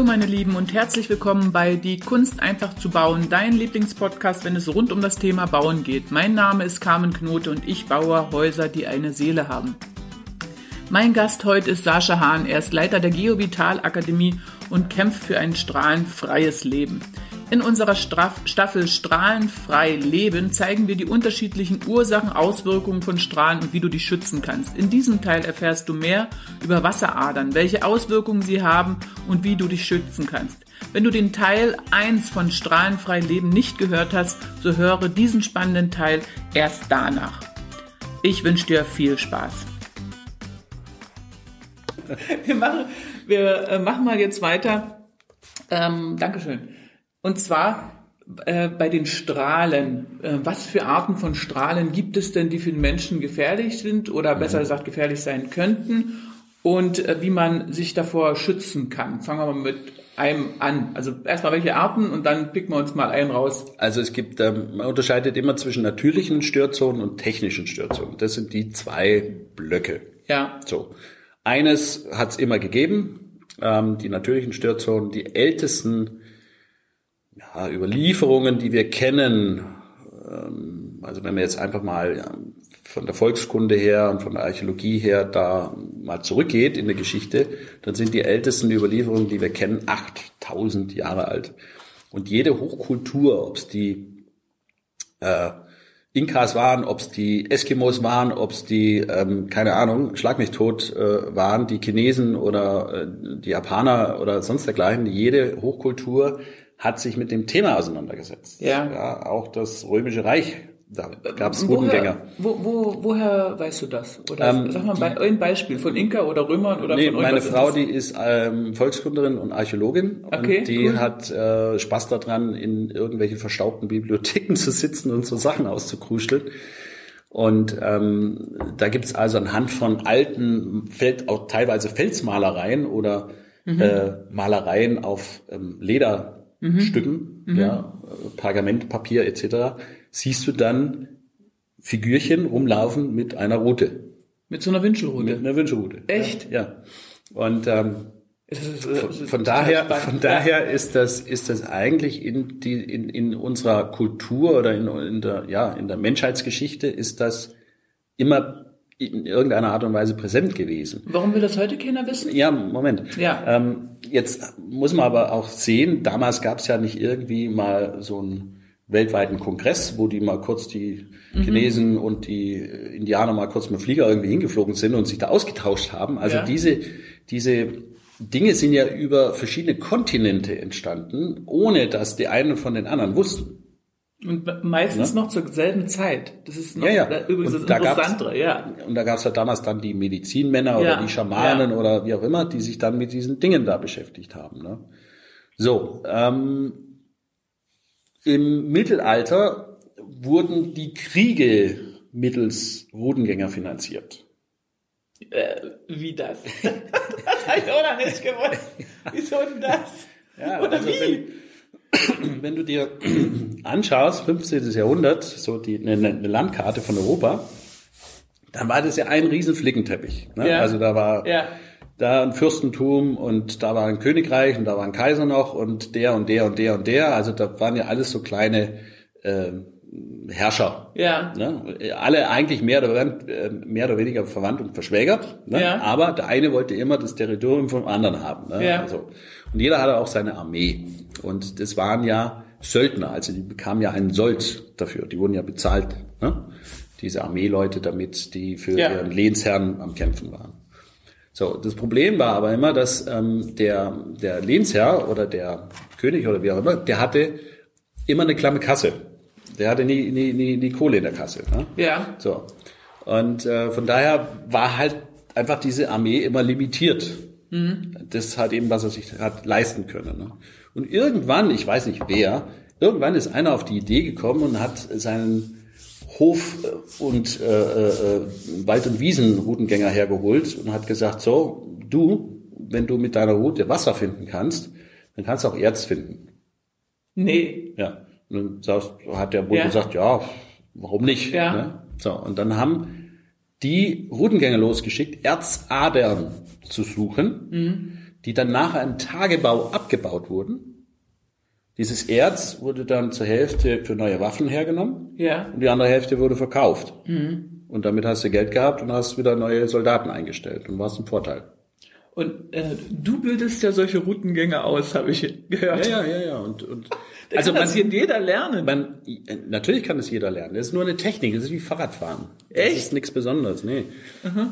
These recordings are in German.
Hallo meine Lieben und herzlich willkommen bei Die Kunst einfach zu bauen, dein Lieblingspodcast, wenn es rund um das Thema Bauen geht. Mein Name ist Carmen Knote und ich baue Häuser, die eine Seele haben. Mein Gast heute ist Sascha Hahn. Er ist Leiter der Geovital Akademie und kämpft für ein strahlenfreies Leben. In unserer Staffel Strahlenfrei Leben zeigen wir die unterschiedlichen Ursachen, Auswirkungen von Strahlen und wie du dich schützen kannst. In diesem Teil erfährst du mehr über Wasseradern, welche Auswirkungen sie haben und wie du dich schützen kannst. Wenn du den Teil 1 von Strahlenfrei Leben nicht gehört hast, so höre diesen spannenden Teil erst danach. Ich wünsche dir viel Spaß. Wir machen, wir äh, machen mal jetzt weiter. Ähm, Dankeschön und zwar äh, bei den Strahlen. Äh, was für Arten von Strahlen gibt es denn, die für den Menschen gefährlich sind oder besser mhm. gesagt gefährlich sein könnten? Und äh, wie man sich davor schützen kann. Fangen wir mal mit einem an. Also erstmal welche Arten und dann picken wir uns mal einen raus. Also es gibt, ähm, man unterscheidet immer zwischen natürlichen Störzonen und technischen Störzonen. Das sind die zwei Blöcke. Ja. So. Eines hat es immer gegeben, ähm, die natürlichen Störzonen, die ältesten Überlieferungen, die wir kennen, ähm, also wenn wir jetzt einfach mal von der Volkskunde her und von der Archäologie her da mal zurückgeht in der Geschichte, dann sind die ältesten Überlieferungen, die wir kennen, 8000 Jahre alt. Und jede Hochkultur, ob es die äh, Inkas waren, ob es die Eskimos waren, ob es die, ähm, keine Ahnung, schlag mich tot äh, waren, die Chinesen oder äh, die Japaner oder sonst dergleichen, jede Hochkultur hat sich mit dem Thema auseinandergesetzt. Ja. ja auch das Römische Reich, da gab es Rudengänger. Wo, wo, woher weißt du das? Oder ähm, sag mal die, ein Beispiel von Inka oder Römern oder nee, von meine Frau, die ist ähm, Volkskunderin und Archäologin okay, und die cool. hat äh, Spaß daran, in irgendwelchen verstaubten Bibliotheken zu sitzen und so Sachen auszukruscheln. Und ähm, da gibt's also anhand von alten, Feld, auch teilweise Felsmalereien oder mhm. äh, Malereien auf ähm, Leder mhm. Stücken, mhm. ja, Pergament, Papier etc., siehst du dann Figürchen rumlaufen mit einer Rute. Mit so einer Wünschelrute? Mit einer Wünschelrute. Echt? Ja. Und ähm, von, von daher, von daher ist das, ist das eigentlich in die, in, in unserer Kultur oder in, in der, ja, in der Menschheitsgeschichte ist das immer in irgendeiner Art und Weise präsent gewesen. Warum will das heute keiner wissen? Ja, Moment. Ja. Ähm, jetzt muss man aber auch sehen, damals gab es ja nicht irgendwie mal so einen weltweiten Kongress, wo die mal kurz die mhm. Chinesen und die Indianer mal kurz mit Flieger irgendwie hingeflogen sind und sich da ausgetauscht haben. Also ja. diese, diese Dinge sind ja über verschiedene Kontinente entstanden, ohne dass die einen von den anderen wussten. Und meistens ja? noch zur selben Zeit. Das ist noch ja, ja. übrigens das Interessantere, ja. Und da gab es ja damals dann die Medizinmänner oder ja. die Schamanen ja. oder wie auch immer, die sich dann mit diesen Dingen da beschäftigt haben. Ne? So, ähm, im Mittelalter wurden die Kriege mittels Rudengänger finanziert. Äh, wie das? das habe ich auch noch nicht gewusst. Wieso denn das? Ja, Oder also wie? Wenn, wenn du dir anschaust, 15. Jahrhundert, so die, eine, eine Landkarte von Europa, dann war das ja ein riesen Flickenteppich. Ne? Ja. Also da war ja. da ein Fürstentum und da war ein Königreich und da war ein Kaiser noch und der und der und der und der. Also da waren ja alles so kleine äh, Herrscher. Ja. Ne? Alle eigentlich mehr oder, äh, mehr oder weniger verwandt und verschwägert. Ne? Ja. Aber der eine wollte immer das Territorium vom anderen haben. Ne? Ja. Also, und jeder hatte auch seine Armee. Und das waren ja Söldner, also die bekamen ja einen Sold dafür. Die wurden ja bezahlt, ne? diese Armeeleute, damit die für ja. ihren Lehnsherrn am Kämpfen waren. So, das Problem war aber immer, dass ähm, der, der Lehnsherr oder der König oder wie auch immer, der hatte immer eine klamme Kasse. Der hatte nie, nie, nie, nie Kohle in der Kasse. Ne? Ja. So. Und äh, von daher war halt einfach diese Armee immer limitiert. Mhm. Das hat eben, was er sich hat leisten können. Ne? Und irgendwann, ich weiß nicht wer, irgendwann ist einer auf die Idee gekommen und hat seinen Hof- und äh, äh, Wald- und Wiesen-Routengänger hergeholt und hat gesagt, so, du, wenn du mit deiner Route Wasser finden kannst, dann kannst du auch Erz finden. Nee. Ja. Und dann hat der wohl Ja. gesagt, ja, warum nicht? Ja. Ne? So, und dann haben die Routengänger losgeschickt, Erzadern zu suchen, die dann nachher im Tagebau abgebaut wurden. Dieses Erz wurde dann zur Hälfte für neue Waffen hergenommen Ja. und die andere Hälfte wurde verkauft. Und damit hast du Geld gehabt und hast wieder neue Soldaten eingestellt und warst im Vorteil. Und äh, du bildest ja solche Routengänge aus, habe ich gehört. Ja, ja, ja, ja. Und, und Also also kann das man, jeder lernen. man, natürlich kann es jeder lernen. Das ist nur eine Technik. Das ist wie Fahrradfahren. Echt? Das ist nichts Besonderes, nee.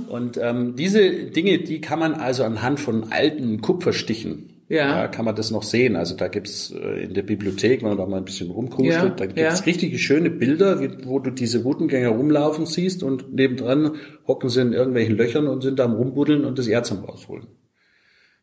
Und ähm, diese Dinge, die kann man also anhand von alten Kupferstichen, Ja. kann man das noch sehen. Also da gibt's äh, in der Bibliothek, wenn man da mal ein bisschen rumkrustet, Ja, da gibt's ja. richtige schöne Bilder, wo du diese Routengänger rumlaufen siehst und nebendran hocken sie in irgendwelchen Löchern und sind da am Rumbuddeln und das Erz am rausholen.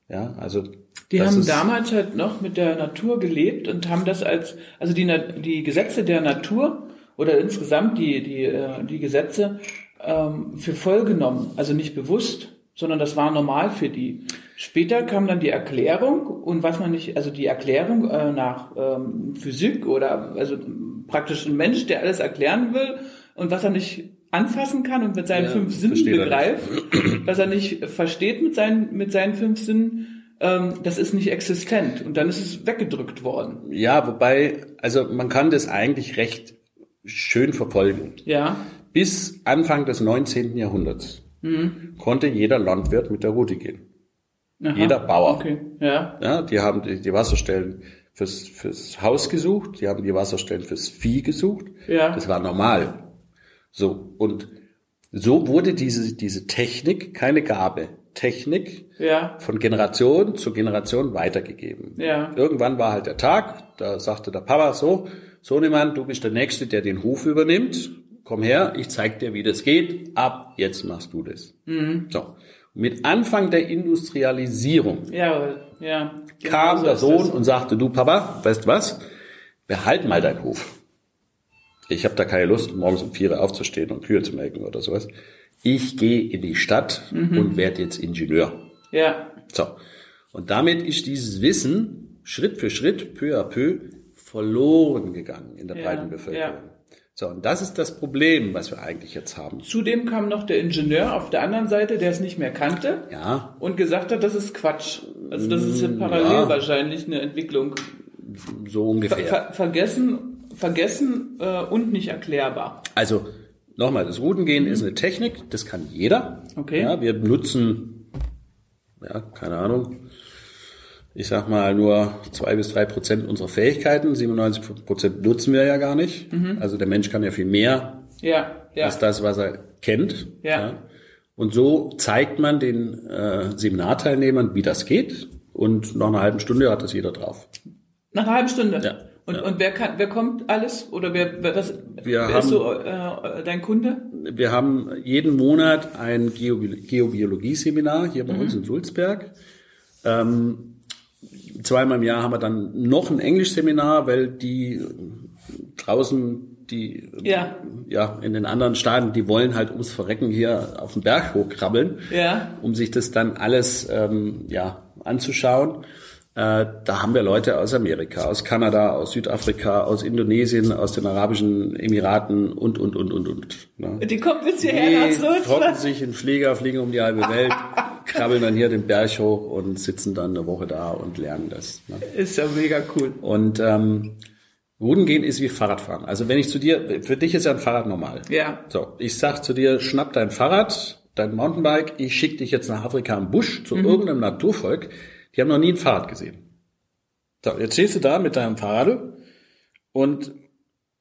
Ja, also Die haben damals halt noch mit der Natur gelebt und haben das als, also die, die Gesetze der Natur oder insgesamt die, die, äh, die Gesetze ähm, für voll genommen. Also nicht bewusst, sondern das war normal für die. Später kam dann die Erklärung und was man nicht, also die Erklärung äh, nach ähm, Physik oder also praktisch ein Mensch, der alles erklären will und was er nicht anfassen kann und mit seinen Ja, fünf Sinnen versteht er begreift, was er nicht versteht mit seinen, mit seinen fünf Sinnen, ähm, das ist nicht existent. Und dann ist es weggedrückt worden. Ja, wobei, also man kann das eigentlich recht schön verfolgen. Ja, Bis Anfang des 19. Jahrhunderts konnte jeder Landwirt mit der Route gehen. Aha. Jeder Bauer. Okay, ja, Ja, die haben die, die Wasserstellen fürs, fürs Haus gesucht, die haben die Wasserstellen fürs Vieh gesucht. Ja. Das war normal. So, und so wurde diese, diese Technik, keine Gabe, Technik ja, von Generation zu Generation weitergegeben. Ja. Irgendwann war halt der Tag, da sagte der Papa so, Sohnemann, du bist der Nächste, der den Hof übernimmt. Komm her, ich zeig dir, wie das geht. Ab jetzt machst du das. Mhm. So. Mit Anfang der Industrialisierung ja, ja. kam Genau so der Sohn das. und sagte, du Papa, weißt was? Behalt mal deinen Hof. Ich habe da keine Lust, morgens um vier aufzustehen und Kühe zu melken oder sowas. Ich gehe in die Stadt Mhm. und werde jetzt Ingenieur. Ja, So. Und damit ist dieses Wissen Schritt für Schritt, peu à peu, verloren gegangen in der Ja, breiten Bevölkerung. ja. So, und das ist das Problem, was wir eigentlich jetzt haben. zudem kam noch der Ingenieur auf der anderen Seite, der es nicht mehr kannte Ja, und gesagt hat, das ist Quatsch. Also das ist ja parallel ja. wahrscheinlich eine Entwicklung. so ungefähr. ver vergessen, vergessen äh, und nicht erklärbar. Also nochmal, das Routengehen ist eine Technik, das kann jeder. Okay. Ja, wir benutzen, ja, keine Ahnung, ich sag mal nur zwei bis drei Prozent unserer Fähigkeiten, 97 Prozent nutzen wir ja gar nicht. Mhm. Also der Mensch kann ja viel mehr Ja, ja, als das, was er kennt. Ja. Und so zeigt man den äh, Seminarteilnehmern, wie das geht. Und nach einer halben Stunde hat das jeder drauf. Nach einer halben Stunde. Ja, Und, ja. und wer kann, wer kommt alles? Oder wer, wer, was, Wir wer haben- ist so äh, dein Kunde? Wir haben jeden Monat ein Geobi- Geobiologie-Seminar hier bei uns in Sulzberg. Ähm, zweimal im Jahr haben wir dann noch ein Englischseminar, weil die draußen, die Ja. ja in den anderen Staaten, die wollen halt ums Verrecken hier auf den Berg hochkrabbeln, Ja. um sich das dann alles ähm, ja anzuschauen. Äh, da haben wir Leute aus Amerika, aus Kanada, aus Südafrika, aus Indonesien, aus den Arabischen Emiraten und und und und und. Ne? Die kommen bis hierher nach Die trocken sich in Flieger, fliegen um die halbe Welt, krabbeln dann hier den Berg hoch und sitzen dann eine Woche da und lernen das. Ne? Ist ja mega cool. Und ähm, Rudengehen ist wie Fahrradfahren. Also wenn ich zu dir, für dich ist ja ein Fahrrad normal. Ja. So, ich sag zu dir, schnapp dein Fahrrad, dein Mountainbike, ich schick dich jetzt nach Afrika im Busch zu Mhm. irgendeinem Naturvolk. Die haben noch nie ein Fahrrad gesehen. So, jetzt stehst du da mit deinem Fahrrad und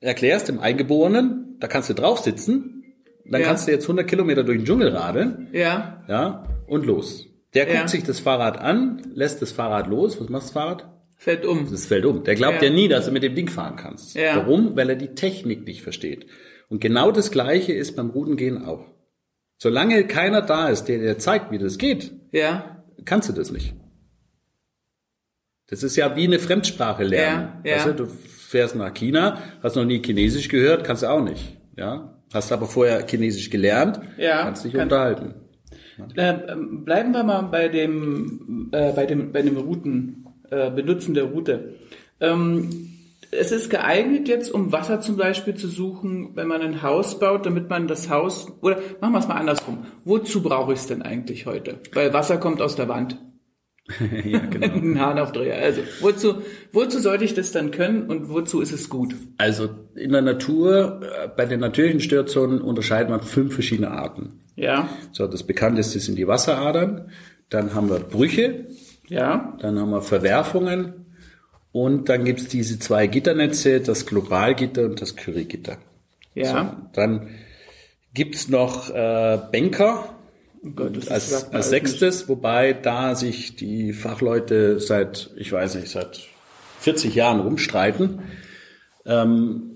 erklärst dem Eingeborenen, da kannst du drauf sitzen, dann Ja. kannst du jetzt 100 Kilometer durch den Dschungel radeln, Ja. ja, und los. Der guckt Ja. sich das Fahrrad an, lässt das Fahrrad los. Was macht das Fahrrad? Fällt um. Das fällt um. Der glaubt Ja. ja, nie, dass du mit dem Ding fahren kannst. Ja. Warum? Weil er die Technik nicht versteht. Und genau das Gleiche ist beim Rudengehen auch. Solange keiner da ist, der dir zeigt, wie das geht, Ja. kannst du das nicht. Das ist ja wie eine Fremdsprache lernen. Ja, ja. Weißt du, du fährst nach China, hast noch nie Chinesisch gehört, kannst du auch nicht. Ja, hast aber vorher Chinesisch gelernt, Ja, kannst dich kann- unterhalten. Äh, bleiben wir mal bei dem, äh, bei dem, bei dem Routen, äh, Benutzen der Route. Ähm, es ist geeignet jetzt, um Wasser zum Beispiel zu suchen, wenn man ein Haus baut, damit man das Haus, oder machen wir es mal andersrum. Wozu brauche ich es denn eigentlich heute? Weil Wasser kommt aus der Wand. ja, genau. Ein Hahnaufdreher. Also, wozu, wozu sollte ich das dann können und wozu ist es gut? Also, in der Natur, äh, bei den natürlichen Störzonen unterscheidet man fünf verschiedene Arten. Ja. So, das bekannteste sind die Wasseradern. Dann haben wir Brüche. Ja. Dann haben wir Verwerfungen. Und dann gibt's diese zwei Gitternetze, das Globalgitter und das Currygitter. Ja. So, dann gibt's noch äh, Bänker Oh Gott, als, als sechstes, wobei da sich die Fachleute seit, ich weiß nicht, seit 40 Jahren rumstreiten. Ähm,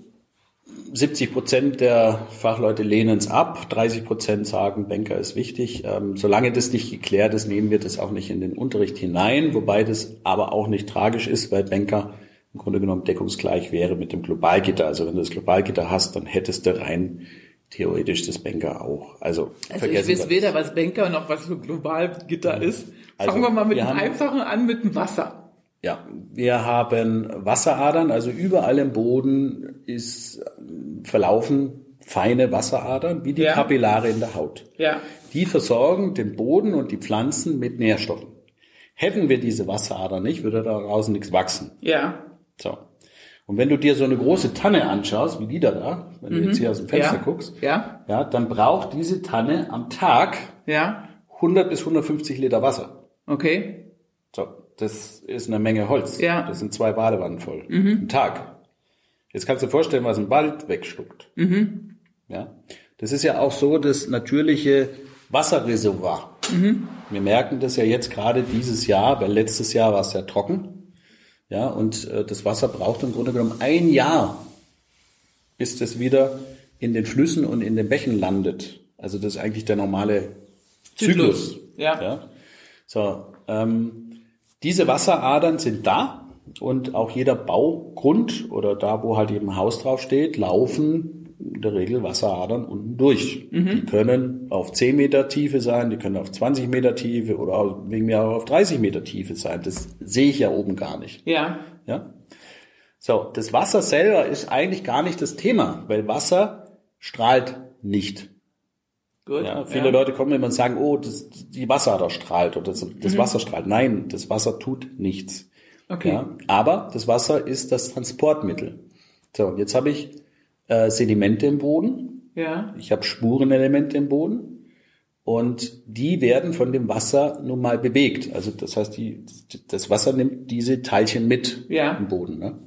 70 Prozent der Fachleute lehnen es ab, 30 Prozent sagen, Banker ist wichtig. Ähm, solange das nicht geklärt ist, nehmen wir das auch nicht in den Unterricht hinein, wobei das aber auch nicht tragisch ist, weil Banker im Grunde genommen deckungsgleich wäre mit dem Globalgitter. Also wenn du das Globalgitter hast, dann hättest du rein theoretisch das Banker auch. Also, Also ich weiß weder, was Banker noch was für Globalgitter ist. Also, Fangen wir mal mit wir dem haben- Einfachen an, mit dem Wasser. Ja, wir haben Wasseradern, also überall im Boden ist verlaufen feine Wasseradern, wie die Ja. Kapillare in der Haut. Ja. Die versorgen den Boden und die Pflanzen mit Nährstoffen. Hätten wir diese Wasseradern nicht, würde daraus nichts wachsen. Ja. So. Und wenn du dir so eine große Tanne anschaust, wie die da da, wenn du jetzt hier aus dem Fenster Mhm. ja. guckst, Ja. ja, dann braucht diese Tanne am Tag Ja. 100 bis 150 Liter Wasser. Okay. So, das ist eine Menge Holz. Ja. Das sind zwei Badewannen voll. Am Tag. Jetzt kannst du dir vorstellen, was ein Wald wegschluckt. Ja. Das ist ja auch so das natürliche Wasserreservoir. Wir merken das ja jetzt gerade dieses Jahr, weil letztes Jahr war es ja trocken. Ja, und äh, das Wasser braucht im Grunde genommen ein Jahr, bis das wieder in den Flüssen und in den Bächen landet. Also das ist eigentlich der normale Zyklus. Zyklus, ja. ja. So, ähm, diese Wasseradern sind da und auch jeder Baugrund oder da, wo halt eben ein Haus drauf steht, laufen in der Regel Wasseradern unten durch. Die können auf 10 Meter Tiefe sein, die können auf 20 Meter Tiefe oder wegen mir auch auf 30 Meter Tiefe sein. Das sehe ich ja oben gar nicht. Ja. Ja? So, das Wasser selber ist eigentlich gar nicht das Thema, weil Wasser strahlt nicht. Gut. Ja, viele Leute kommen immer und sagen, oh, das, die Wasserader strahlt oder das, das Wasser strahlt. Nein, das Wasser tut nichts. Okay. Ja, aber das Wasser ist das Transportmittel. So, und jetzt habe ich äh, Sedimente im Boden, Ja. ich habe Spurenelemente im Boden und die werden von dem Wasser nun mal bewegt. Also das heißt, die, das Wasser nimmt diese Teilchen mit Ja. im Boden. Ne?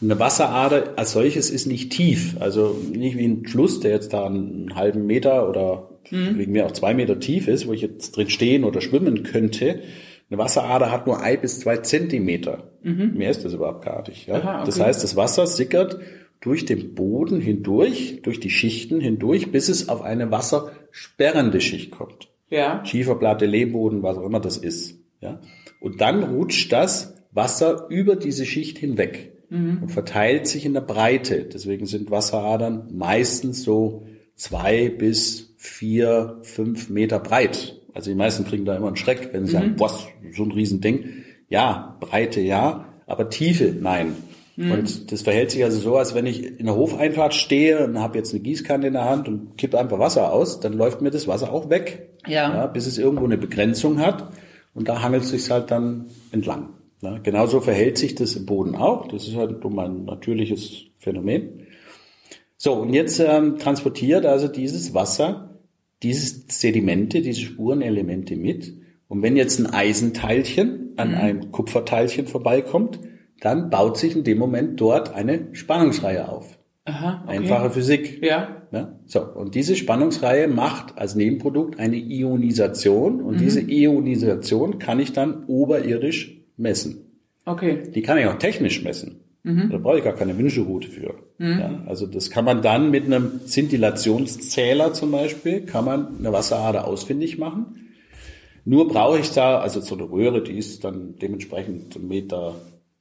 Und eine Wasserader als solches ist nicht tief, also nicht wie ein Fluss, der jetzt da einen halben Meter oder Mhm. wegen mir auch zwei Meter tief ist, wo ich jetzt drin stehen oder schwimmen könnte. Eine Wasserader hat nur ein bis zwei Zentimeter. Mehr ist das überhaupt gar nicht. Ja? Mhm. Aha, okay. Das heißt, das Wasser sickert durch den Boden hindurch, durch die Schichten hindurch, bis es auf eine wassersperrende Schicht kommt. Ja. Schieferplatte, Lehmboden, was auch immer das ist. Ja? Und dann rutscht das Wasser über diese Schicht hinweg und verteilt sich in der Breite. Deswegen sind Wasseradern meistens so zwei bis vier, fünf Meter breit. Also die meisten kriegen da immer einen Schreck, wenn sie sagen, boah, so ein Riesending. Ja, Breite ja, aber Tiefe nein. Und das verhält sich also so, als wenn ich in der Hofeinfahrt stehe und habe jetzt eine Gießkanne in der Hand und kippe einfach Wasser aus, dann läuft mir das Wasser auch weg. Ja. Ja, bis es irgendwo eine Begrenzung hat und da hangelt es sich halt dann entlang. Ja, genauso verhält sich das im Boden auch. Das ist halt um ein natürliches Phänomen. So, und jetzt ähm, transportiert also dieses Wasser, dieses Sedimente, diese Spurenelemente mit. Und wenn jetzt ein Eisenteilchen an einem Kupferteilchen vorbeikommt, dann baut sich in dem Moment dort eine Spannungsreihe auf. Aha. Okay. Einfache Physik. Ja. Ja, so, und diese Spannungsreihe macht als Nebenprodukt eine Ionisation und diese Ionisation kann ich dann oberirdisch messen. Okay. Die kann ich auch technisch messen. Da brauche ich gar keine Wünschelrute für. Ja, also das kann man dann mit einem Szintillationszähler zum Beispiel, kann man eine Wasserader ausfindig machen. Nur brauche ich da, also so eine Röhre, die ist dann dementsprechend 1,50 Meter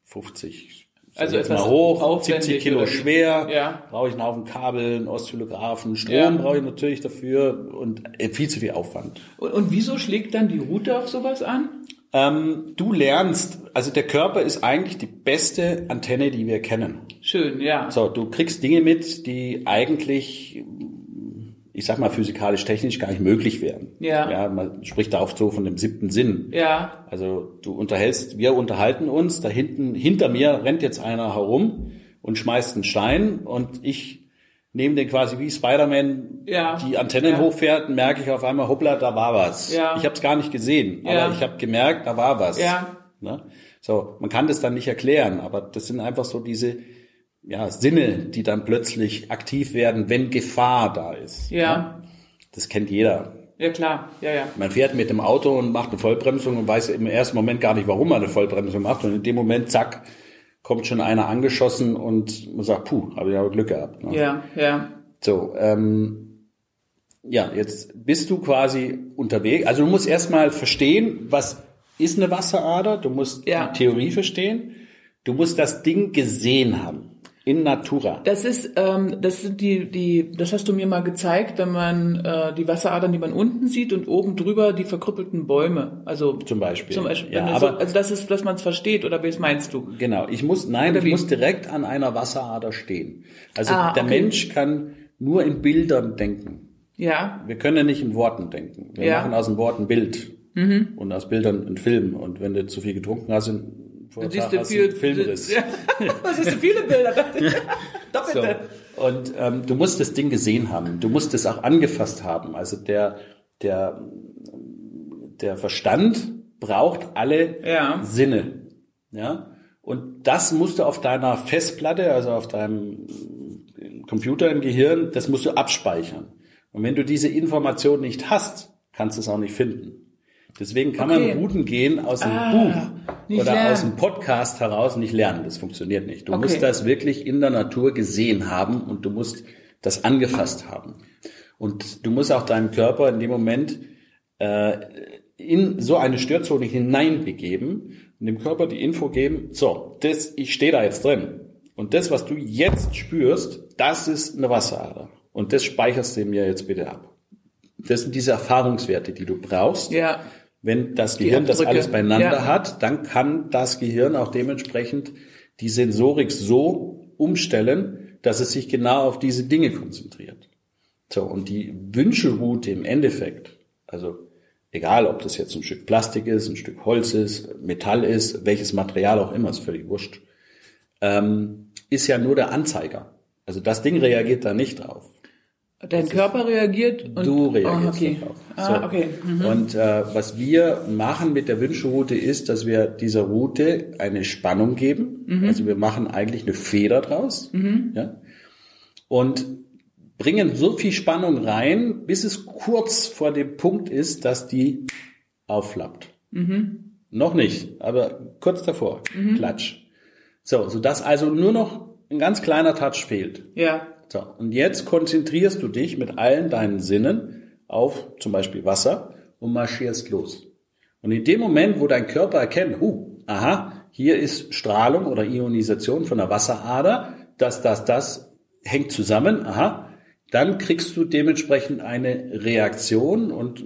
50 Also etwas mal hoch, aufwendig 70 Kilo schwer, Ja. brauche ich einen Haufen Kabel, einen Oszillographen, Strom Ja. brauche ich natürlich dafür und äh, viel zu viel Aufwand. Und, und wieso schlägt dann die Route auf sowas an? Ähm, du lernst, also der Körper ist eigentlich die beste Antenne, die wir kennen. Schön, ja. So, du kriegst Dinge mit, die eigentlich ich sag mal, physikalisch-technisch gar nicht möglich wären. Ja. Ja, man spricht da oft so von dem siebten Sinn. Ja. Also du unterhältst, wir unterhalten uns, da hinten, hinter mir rennt jetzt einer herum und schmeißt einen Stein und ich nehme den quasi wie Spider-Man Ja. die Antennen Ja. hochfährt, merke ich auf einmal, hoppla, da war was. Ja. Ich habe es gar nicht gesehen, Ja. aber ich habe gemerkt, da war was. Ja. Ne? So, man kann das dann nicht erklären, aber das sind einfach so diese ja, Sinne, die dann plötzlich aktiv werden, wenn Gefahr da ist. Ja. Das kennt jeder. Ja, klar. Ja, ja. Man fährt mit dem Auto und macht eine Vollbremsung und weiß im ersten Moment gar nicht, warum man eine Vollbremsung macht. Und in dem Moment, zack, kommt schon einer angeschossen und man sagt, puh, habe ich aber Glück gehabt. Ne? Ja, ja. So, ähm, ja, jetzt bist du quasi unterwegs. Also du musst erstmal verstehen, was ist eine Wasserader. Du musst Ja. die Theorie verstehen. Du musst das Ding gesehen haben. In Natura. Das ist, ähm, das sind die, die, das hast du mir mal gezeigt, wenn man äh, die Wasseradern, die man unten sieht und oben drüber die verkrüppelten Bäume. Also Zum Beispiel. Zum Beispiel, Ja, aber- so, also das ist, dass man es versteht oder wie meinst du? Genau, ich muss, nein, ich muss direkt an einer Wasserader stehen. Also Ah, der okay. Mensch kann nur in Bildern denken. Ja, Wir können nicht in Worten denken. Wir Ja. Mhm. machen aus dem Wort ein Bild und aus Bildern einen Film. Und wenn du zu viel getrunken hast, Tag siehst du viel, Filmriss. Ja. Ist viele Bilder? So. Doppelte. Und ähm, du musst das Ding gesehen haben. Du musst es auch angefasst haben. Also der, der, der Verstand braucht alle Ja. Sinne. Ja. Und das musst du auf deiner Festplatte, also auf deinem Computer im Gehirn, das musst du abspeichern. Und wenn du diese Information nicht hast, kannst du es auch nicht finden. Deswegen kann Okay. man Routen gehen aus dem Ah, Buch nicht oder lernen. aus dem Podcast heraus nicht lernen. Das funktioniert nicht. Du Okay. musst das wirklich in der Natur gesehen haben und du musst das angefasst haben. Und du musst auch deinem Körper in dem Moment äh, in so eine Störzone hineinbegeben und dem Körper die Info geben, so, das, ich stehe da jetzt drin. Und das, was du jetzt spürst, das ist eine Wasserader. Und das speicherst du mir jetzt bitte ab. Das sind diese Erfahrungswerte, die du brauchst. Ja, Wenn das Gehirn das alles beieinander Ja. hat, dann kann das Gehirn auch dementsprechend die Sensorik so umstellen, dass es sich genau auf diese Dinge konzentriert. So, und die Wünschelroute im Endeffekt, also egal ob das jetzt ein Stück Plastik ist, ein Stück Holz ist, Metall ist, welches Material auch immer, ist völlig wurscht, ähm, ist ja nur der Anzeiger. Also das Ding reagiert da nicht drauf. Dein Körper reagiert und Du reagierst oh, okay. darauf. Ah, okay. Mhm. Und äh, was wir machen mit der Wünschelroute ist, dass wir dieser Route eine Spannung geben. Mhm. Also wir machen eigentlich eine Feder draus. Ja? Und bringen so viel Spannung rein, bis es kurz vor dem Punkt ist, dass die aufflappt. Mhm. Noch nicht, aber kurz davor. Klatsch. So, sodass also nur noch ein ganz kleiner Touch fehlt. Ja, So, und jetzt konzentrierst du dich mit allen deinen Sinnen auf zum Beispiel Wasser und marschierst los. Und in dem Moment, wo dein Körper erkennt, huh, aha, hier ist Strahlung oder Ionisation von der Wasserader, das, das, das hängt zusammen, aha, dann kriegst du dementsprechend eine Reaktion und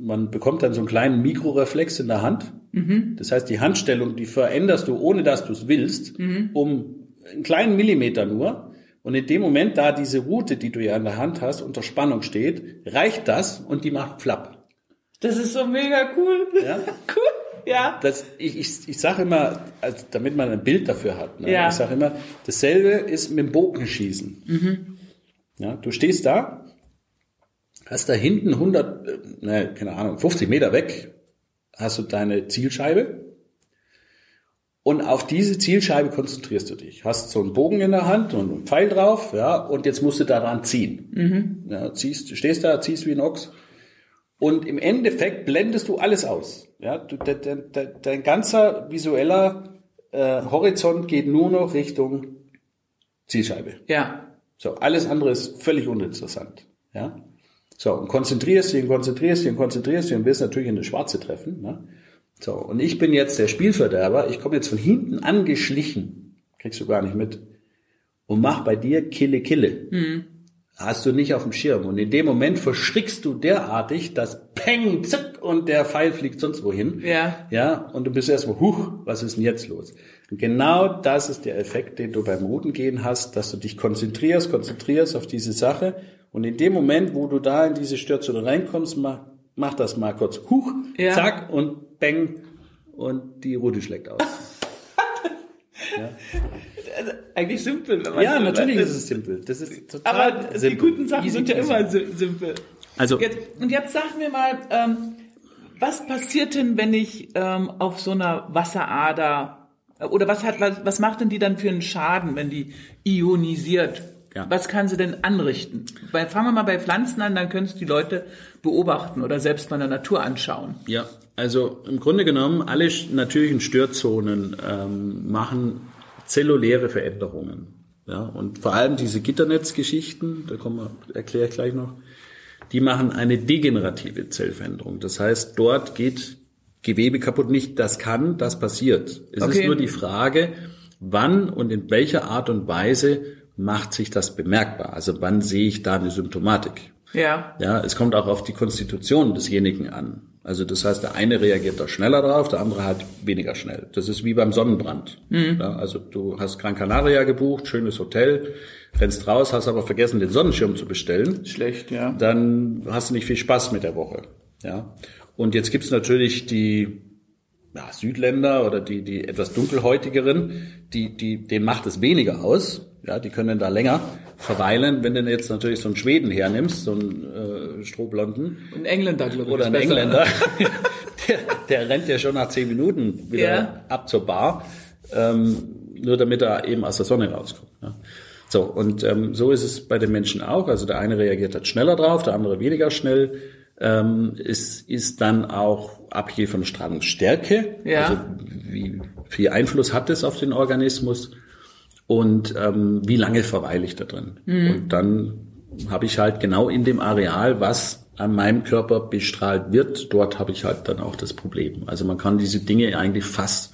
man bekommt dann so einen kleinen Mikroreflex in der Hand. Das heißt, die Handstellung, die veränderst du, ohne dass du es willst, um einen kleinen Millimeter nur. Und in dem Moment, da diese Route, die du ja in der Hand hast, unter Spannung steht, reicht das und die macht Flapp. das ist so mega cool. Ja? Cool. Ja. Das, ich ich, ich sage immer, also damit man ein Bild dafür hat, ne? Ja. ich sage immer, dasselbe ist mit dem Bogenschießen. Ja, du stehst da, hast da hinten 100, äh, ne, keine Ahnung, 50 Meter weg, hast du deine Zielscheibe und auf diese Zielscheibe konzentrierst du dich. Hast so einen Bogen in der Hand und einen Pfeil drauf, ja, und jetzt musst du daran ziehen. Ja, ziehst, stehst da, ziehst wie ein Ochs. Und im Endeffekt blendest du alles aus. Ja, du, de, de, de, dein ganzer visueller äh, Horizont geht nur noch Richtung Zielscheibe. Ja. So, alles andere ist völlig uninteressant. Ja? So, und konzentrierst dich und konzentrierst dich und konzentrierst dich und wirst natürlich in eine Schwarze treffen. Ne? So, und ich bin jetzt der Spielverderber, ich komme jetzt von hinten angeschlichen, kriegst du gar nicht mit, und mach bei dir Kille Kille. hast du nicht auf dem Schirm. Und in dem Moment verschrickst du derartig, dass Peng, zipp und der Pfeil fliegt sonst wohin. Ja. Ja, und du bist erstmal, huch, was ist denn jetzt los? Und genau das ist der Effekt, den du beim Routengehen hast, dass du dich konzentrierst, konzentrierst auf diese Sache. Und in dem Moment, wo du da in diese Stürzone reinkommst, mach, mach das mal kurz, huch, Ja. zack und bang und die Route schlägt aus. Also, eigentlich simpel. Wenn man ja, so- natürlich das- ist es simpel. Das ist total Aber die simpel. guten Sachen sind ja immer si- simpel. Also- jetzt, und jetzt sag mir mal, ähm, was passiert denn, wenn ich ähm, auf so einer Wasserader äh, oder was hat was, was macht denn die dann für einen Schaden, wenn die ionisiert? Ja. Was kann sie denn anrichten? Bei, fangen wir mal bei Pflanzen an, dann können es die Leute beobachten oder selbst mal in der Natur anschauen. Ja, also im Grunde genommen, alle natürlichen Störzonen ähm, machen zelluläre Veränderungen. Ja, und vor allem diese Gitternetzgeschichten, da kommen wir, erkläre ich gleich noch, die machen eine degenerative Zellveränderung. Das heißt, dort geht Gewebe kaputt. Nicht das kann, das passiert. Es Okay. ist nur die Frage, wann und in welcher Art und Weise macht sich das bemerkbar? Also wann sehe ich da eine Symptomatik? Ja. Ja, es kommt auch auf die Konstitution desjenigen an. Also das heißt, der eine reagiert da schneller drauf, der andere halt weniger schnell. Das ist wie beim Sonnenbrand. Ja, also du hast Gran Canaria gebucht, schönes Hotel, rennst raus, hast aber vergessen, den Sonnenschirm zu bestellen. Schlecht, ja. Dann hast du nicht viel Spaß mit der Woche. Ja. Und jetzt gibt's natürlich die ja, Südländer oder die, die etwas dunkelhäutigeren, die, die, denen macht es weniger aus. Ja, die können da länger verweilen. Wenn du jetzt natürlich so einen Schweden hernimmst, so einen äh, Strohblonden Ein Engländer, glaube ich. oder besser. Engländer, der, der rennt ja schon nach zehn Minuten wieder Ja. ab zur Bar, ähm, nur damit er eben aus der Sonne rauskommt. Ja. So, und ähm, so ist es bei den Menschen auch. Also der eine reagiert halt schneller drauf, der andere weniger schnell. Ähm, es ist dann auch abhängig von der Strahlungsstärke. Ja. Also wie viel Einfluss hat es auf den Organismus und ähm, wie lange verweile ich da drin. Und dann habe ich halt genau in dem Areal, was an meinem Körper bestrahlt wird, dort habe ich halt dann auch das Problem. Also man kann diese Dinge eigentlich fast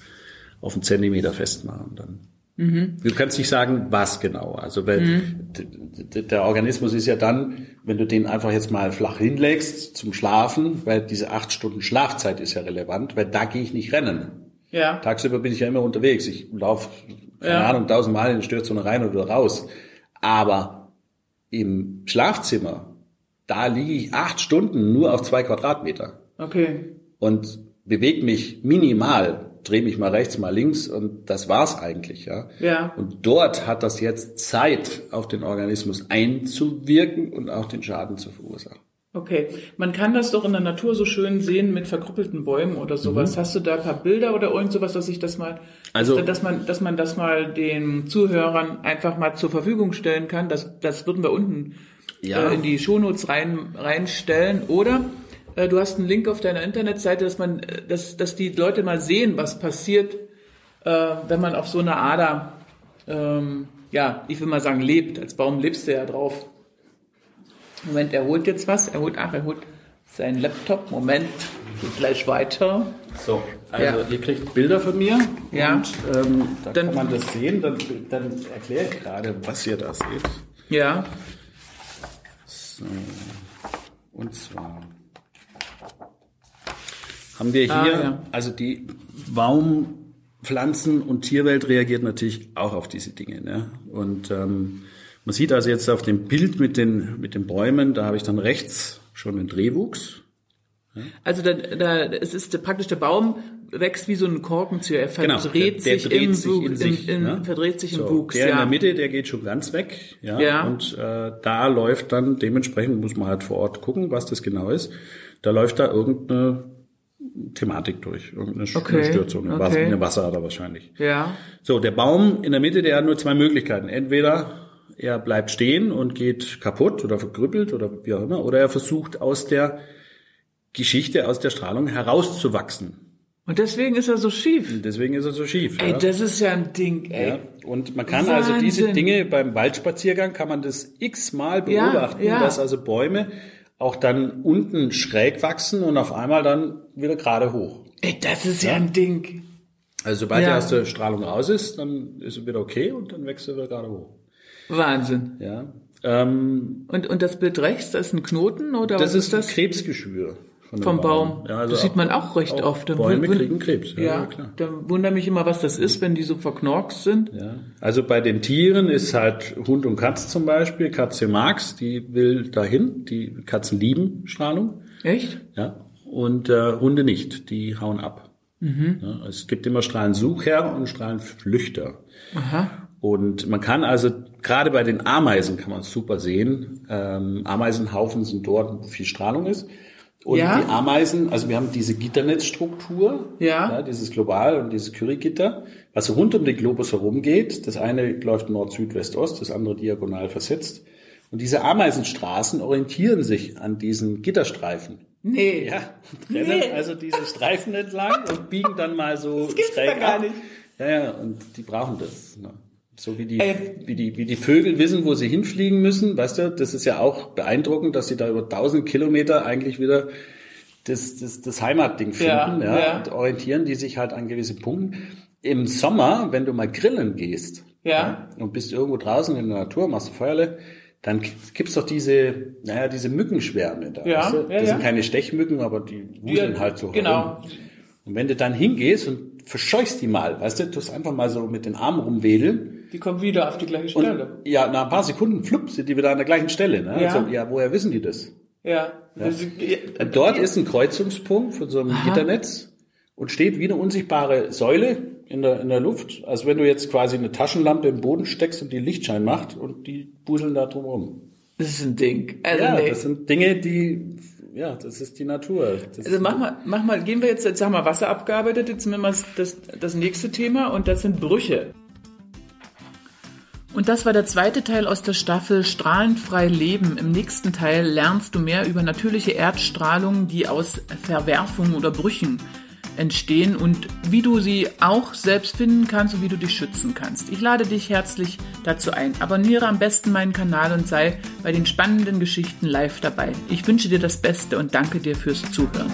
auf einen Zentimeter festmachen dann. Du kannst nicht sagen, was genau. Also weil d- der Organismus ist ja dann, wenn du den einfach jetzt mal flach hinlegst zum Schlafen, weil diese acht Stunden Schlafzeit ist ja relevant, weil da gehe ich nicht rennen. Ja. Tagsüber bin ich ja immer unterwegs. Ich laufe, keine Ja. Ahnung, tausendmal in die Störzone rein wieder raus. Aber im Schlafzimmer, da liege ich acht Stunden nur auf zwei Quadratmeter Okay. und bewege mich minimal, drehe mich mal rechts, mal links und das war's eigentlich, ja. Ja. Und dort hat das jetzt Zeit, auf den Organismus einzuwirken und auch den Schaden zu verursachen. Okay, man kann das doch in der Natur so schön sehen mit verkrüppelten Bäumen oder sowas. Hast du da ein paar Bilder oder irgend sowas, dass ich das mal, Mhm. Also- dass man, dass man das mal den Zuhörern einfach mal zur Verfügung stellen kann? Das, das würden wir unten Ja. äh, in die Shownotes rein, reinstellen. Oder äh, du hast einen Link auf deiner Internetseite, dass man, äh, dass, dass die Leute mal sehen, was passiert, äh, wenn man auf so einer Ader, ähm, ja, ich will mal sagen, lebt. Als Baum lebst du ja drauf. Moment, er holt jetzt was. Er holt, ach, er holt seinen Laptop. Moment, geht gleich weiter. So, also Ja. ihr kriegt Bilder von mir Ja. und ähm, da Dann- kann man das sehen. Dann, dann erkläre ich gerade, was ihr da seht. Ja, So. Und zwar haben wir hier, Ah, ja. also die Baum, Pflanzen- und Tierwelt reagiert natürlich auch auf diese Dinge. Ne? Und ähm, man sieht also jetzt auf dem Bild mit den, mit den Bäumen, da habe ich dann rechts schon den Drehwuchs. also da, da, es ist praktisch der Baum wächst wie so ein Korkenzieher. Er Genau, verdreht der, der sich, dreht im, sich Wuch- in sich. in, in, ne? verdreht sich so, im Wuchs. Der ja. in der Mitte, der geht schon ganz weg. Ja. Ja. Und äh, da läuft dann, dementsprechend muss man halt vor Ort gucken, was das genau ist. Da läuft da irgendeine Thematik durch, irgendeine Okay, Störzone, okay. eine Wasserader wahrscheinlich. ja, So, der Baum in der Mitte, der hat nur zwei Möglichkeiten. Entweder er bleibt stehen und geht kaputt oder verkrüppelt oder wie auch immer, oder er versucht aus der Geschichte, aus der Strahlung herauszuwachsen. und deswegen ist er so schief. Deswegen ist er so schief. Ey, ja. das ist ja ein Ding, ey. Ja, und man kann also diese Wahnsinn. Dinge beim Waldspaziergang kann man das x-mal beobachten, ja. dass also Bäume auch dann unten schräg wachsen und auf einmal dann wieder gerade hoch. Ey, das ist ja, ein Ding. Also sobald die erste Strahlung raus ist, dann ist es wieder okay und dann wächst er wieder gerade hoch. Wahnsinn. Ja. Ähm, Und, und das Bild rechts, das ist ein Knoten oder das was ist das? Krebsgeschwür. Vom Baum. Ja, also das sieht man auch recht auch oft. Dann Bäume kriegen Krebs. Ja, Ja, klar. da wundert mich immer, was das ist, wenn die so verknorkst sind. Ja. Also bei den Tieren ist halt Hund und Katz zum Beispiel. Katze mag's, die will dahin. Die Katzen lieben Strahlung. Echt? Ja. Und äh, Hunde nicht, die hauen ab. Ja, es gibt immer Strahlensucher und Strahlenflüchter. Aha. Und man kann also, gerade bei den Ameisen kann man es super sehen. Ähm, Ameisenhaufen sind dort, wo viel Strahlung ist. Und Ja. die Ameisen, also wir haben diese Gitternetzstruktur, Ja. dieses Global und dieses Curie-Gitter, was rund um den Globus herumgeht. Das eine läuft Nord, Süd, West, Ost, das andere diagonal versetzt. Und diese Ameisenstraßen orientieren sich an diesen Gitterstreifen. Nee. Ja, trennen Nee. also diese Streifen entlang und biegen dann mal so Das gibt's schräg doch gar ab. nicht. Ja, ja, und die brauchen das. Ne? So wie die, Ey. wie die, wie die Vögel wissen, wo sie hinfliegen müssen, weißt du, das ist ja auch beeindruckend, dass sie da über 1000 Kilometer eigentlich wieder das, das, das Heimatding Ja, finden, ja, ja. und orientieren die sich halt an gewissen Punkten. Im Sommer, wenn du mal grillen gehst, Ja. und bist irgendwo draußen in der Natur, machst du Feuerle, dann gibt's doch diese, naja, diese Mückenschwärme da. Ja, weißt du? ja, das ja. sind keine Stechmücken, aber die wuseln halt so Genau. herum. Und wenn du dann hingehst und verscheuchst die mal, weißt du, tust einfach mal so mit den Armen rumwedeln Die kommen wieder auf die gleiche und Stelle. ja, nach ein paar Sekunden, flupp, sind die wieder an der gleichen Stelle. Ne? Ja. Also, ja, woher wissen die das? Ja. Das- Dort ist ein Kreuzungspunkt von so einem Gitternetz und steht wie eine unsichtbare Säule in der, in der Luft. Also wenn du jetzt quasi eine Taschenlampe im Boden steckst und die Lichtschein macht und die buseln da drum rum. Das ist ein Ding. Also, Ja, nee. das sind Dinge, die, ja, das ist die Natur. Das Also mach mal, mach mal, gehen wir jetzt, jetzt haben wir Wasser abgearbeitet, jetzt nehmen wir das, das nächste Thema und das sind Brüche. Und das war der zweite Teil aus der Staffel Strahlendfrei Leben. Im nächsten Teil lernst du mehr über natürliche Erdstrahlung, die aus Verwerfungen oder Brüchen entstehen und wie du sie auch selbst finden kannst und wie du dich schützen kannst. Ich lade dich herzlich dazu ein. Abonniere am besten meinen Kanal und sei bei den spannenden Geschichten live dabei. Ich wünsche dir das Beste und danke dir fürs Zuhören.